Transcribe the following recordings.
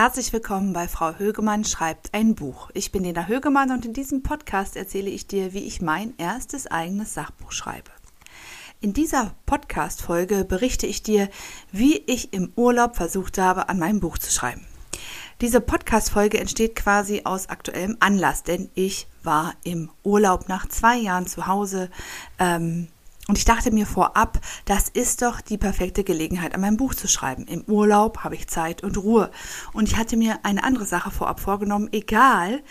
Herzlich willkommen bei Frau Högemann schreibt ein Buch. Ich bin Lena Högemann und in diesem Podcast erzähle ich dir, wie ich mein erstes eigenes Sachbuch schreibe. In dieser Podcast-Folge berichte ich dir, wie ich im Urlaub versucht habe, an meinem Buch zu schreiben. Diese Podcast-Folge entsteht quasi aus aktuellem Anlass, denn ich war im Urlaub nach zwei Jahren zu Hause. Ähm, und ich dachte mir vorab, das ist doch die perfekte Gelegenheit, an meinem Buch zu schreiben. Im Urlaub habe ich Zeit und Ruhe. Und ich hatte mir eine andere Sache vorab vorgenommen, egal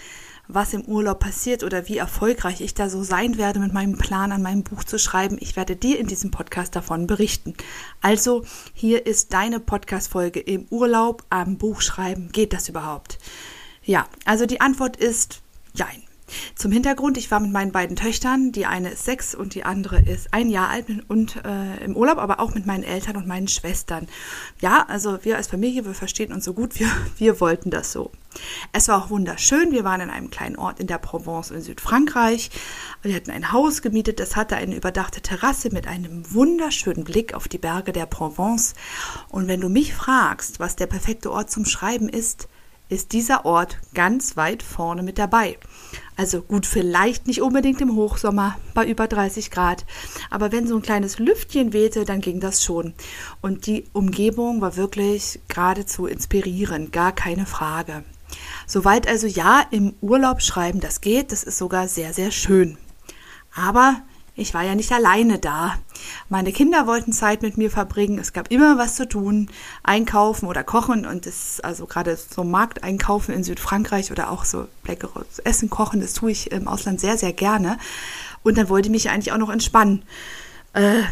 was im Urlaub passiert oder wie erfolgreich ich da so sein werde mit meinem Plan, an meinem Buch zu schreiben. Ich werde dir in diesem Podcast davon berichten. Also, hier ist deine Podcast-Folge im Urlaub am Buch schreiben. Geht das überhaupt? Ja, also die Antwort ist Jein. Zum Hintergrund, ich war mit meinen beiden Töchtern, die eine ist sechs und die andere ist ein Jahr alt und äh, im Urlaub, aber auch mit meinen Eltern und meinen Schwestern. Ja, also wir als Familie, wir verstehen uns so gut, wir, wir wollten das so. Es war auch wunderschön. Wir waren in einem kleinen Ort in der Provence in Südfrankreich. Wir hatten ein Haus gemietet, das hatte eine überdachte Terrasse mit einem wunderschönen Blick auf die Berge der Provence. Und wenn du mich fragst, was der perfekte Ort zum Schreiben ist, ist dieser Ort ganz weit vorne mit dabei. Also gut, vielleicht nicht unbedingt im Hochsommer bei über 30 Grad, aber wenn so ein kleines Lüftchen wehte, dann ging das schon. Und die Umgebung war wirklich geradezu inspirierend, gar keine Frage. Soweit also ja, im Urlaub schreiben, das geht, das ist sogar sehr, sehr schön. Aber ich war ja nicht alleine da. Meine Kinder wollten Zeit mit mir verbringen. Es gab immer was zu tun, einkaufen oder kochen und das, also gerade so Markt einkaufen in Südfrankreich oder auch so leckeres Essen kochen, das tue ich im Ausland sehr, sehr gerne. Und dann wollte ich mich eigentlich auch noch entspannen. Äh,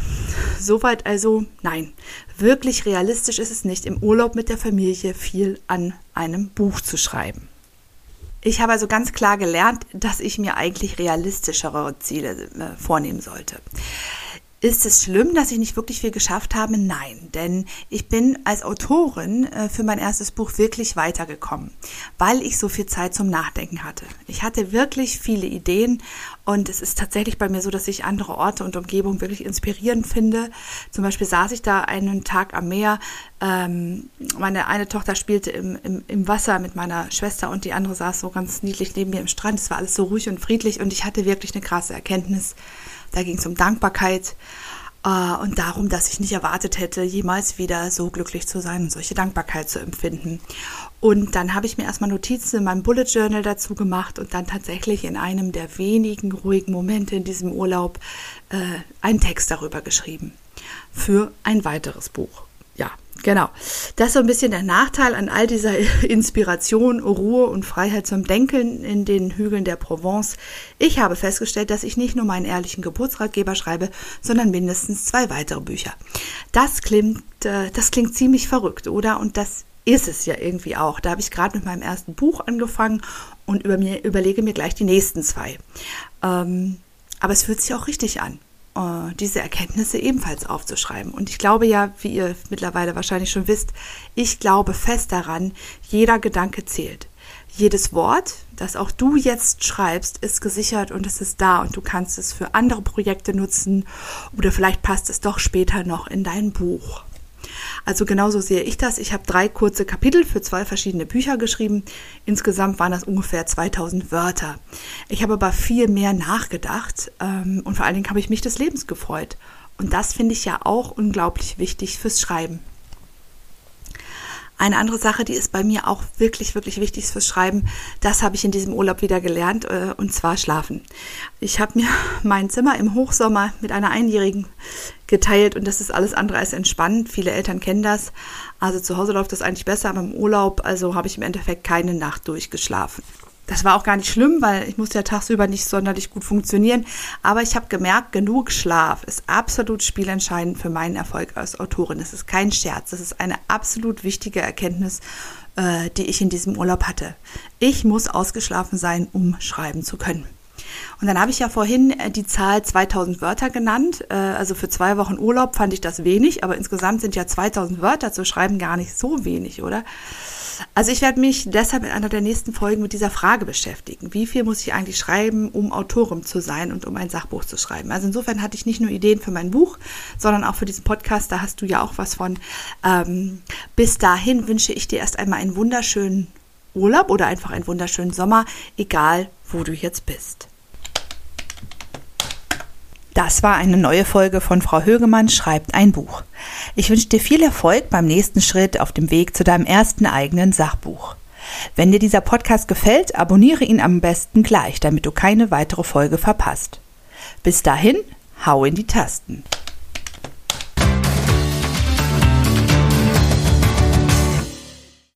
soweit also nein. Wirklich realistisch ist es nicht, im Urlaub mit der Familie viel an einem Buch zu schreiben. Ich habe also ganz klar gelernt, dass ich mir eigentlich realistischere Ziele äh, vornehmen sollte. Ist es schlimm, dass ich nicht wirklich viel geschafft habe? Nein, denn ich bin als Autorin äh, für mein erstes Buch wirklich weitergekommen, weil ich so viel Zeit zum Nachdenken hatte. Ich hatte wirklich viele Ideen und es ist tatsächlich bei mir so, dass ich andere Orte und Umgebungen wirklich inspirierend finde. Zum Beispiel saß ich da einen Tag am Meer. Ähm, meine eine Tochter spielte im, im, im Wasser mit meiner Schwester und die andere saß so ganz niedlich neben mir im Strand. Es war alles so ruhig und friedlich und ich hatte wirklich eine krasse Erkenntnis da ging es um Dankbarkeit äh, und darum, dass ich nicht erwartet hätte, jemals wieder so glücklich zu sein und solche Dankbarkeit zu empfinden. Und dann habe ich mir erstmal Notizen in meinem Bullet Journal dazu gemacht und dann tatsächlich in einem der wenigen ruhigen Momente in diesem Urlaub äh, einen Text darüber geschrieben. Für ein weiteres Buch. Ja, Genau. Das ist so ein bisschen der Nachteil an all dieser Inspiration, Ruhe und Freiheit zum Denken in den Hügeln der Provence. Ich habe festgestellt, dass ich nicht nur meinen ehrlichen Geburtsratgeber schreibe, sondern mindestens zwei weitere Bücher. Das klingt, äh, das klingt ziemlich verrückt, oder? Und das ist es ja irgendwie auch. Da habe ich gerade mit meinem ersten Buch angefangen und über mir, überlege mir gleich die nächsten zwei. Ähm, aber es fühlt sich auch richtig an. Äh, diese Erkenntnisse ebenfalls aufzuschreiben. Und ich glaube ja, wie ihr mittlerweile wahrscheinlich schon wisst, ich glaube fest daran, jeder Gedanke zählt. Jedes Wort, das auch du jetzt schreibst, ist gesichert und es ist da und du kannst es für andere Projekte nutzen oder vielleicht passt es doch später noch in dein Buch. Also genauso sehe ich das. Ich habe drei kurze Kapitel für zwei verschiedene Bücher geschrieben. Insgesamt waren das ungefähr 2000 Wörter. Ich habe aber viel mehr nachgedacht ähm, und vor allen Dingen habe ich mich des Lebens gefreut. Und das finde ich ja auch unglaublich wichtig fürs Schreiben. Eine andere Sache, die ist bei mir auch wirklich, wirklich wichtig fürs Schreiben, das habe ich in diesem Urlaub wieder gelernt, äh, und zwar schlafen. Ich habe mir mein Zimmer im Hochsommer mit einer Einjährigen geteilt und das ist alles andere als entspannend. Viele Eltern kennen das. Also zu Hause läuft das eigentlich besser, aber im Urlaub, also habe ich im Endeffekt keine Nacht durchgeschlafen. Das war auch gar nicht schlimm, weil ich musste ja tagsüber nicht sonderlich gut funktionieren. Aber ich habe gemerkt, genug Schlaf ist absolut spielentscheidend für meinen Erfolg als Autorin. Das ist kein Scherz. Das ist eine absolut wichtige Erkenntnis, äh, die ich in diesem Urlaub hatte. Ich muss ausgeschlafen sein, um schreiben zu können. Und dann habe ich ja vorhin äh, die Zahl 2000 Wörter genannt. Äh, also für zwei Wochen Urlaub fand ich das wenig, aber insgesamt sind ja 2000 Wörter zu schreiben gar nicht so wenig, oder? Also ich werde mich deshalb in einer der nächsten Folgen mit dieser Frage beschäftigen. Wie viel muss ich eigentlich schreiben, um Autorin zu sein und um ein Sachbuch zu schreiben? Also insofern hatte ich nicht nur Ideen für mein Buch, sondern auch für diesen Podcast. Da hast du ja auch was von. Ähm, bis dahin wünsche ich dir erst einmal einen wunderschönen Urlaub oder einfach einen wunderschönen Sommer, egal wo du jetzt bist. Das war eine neue Folge von Frau Högemann schreibt ein Buch. Ich wünsche dir viel Erfolg beim nächsten Schritt auf dem Weg zu deinem ersten eigenen Sachbuch. Wenn dir dieser Podcast gefällt, abonniere ihn am besten gleich, damit du keine weitere Folge verpasst. Bis dahin, hau in die Tasten.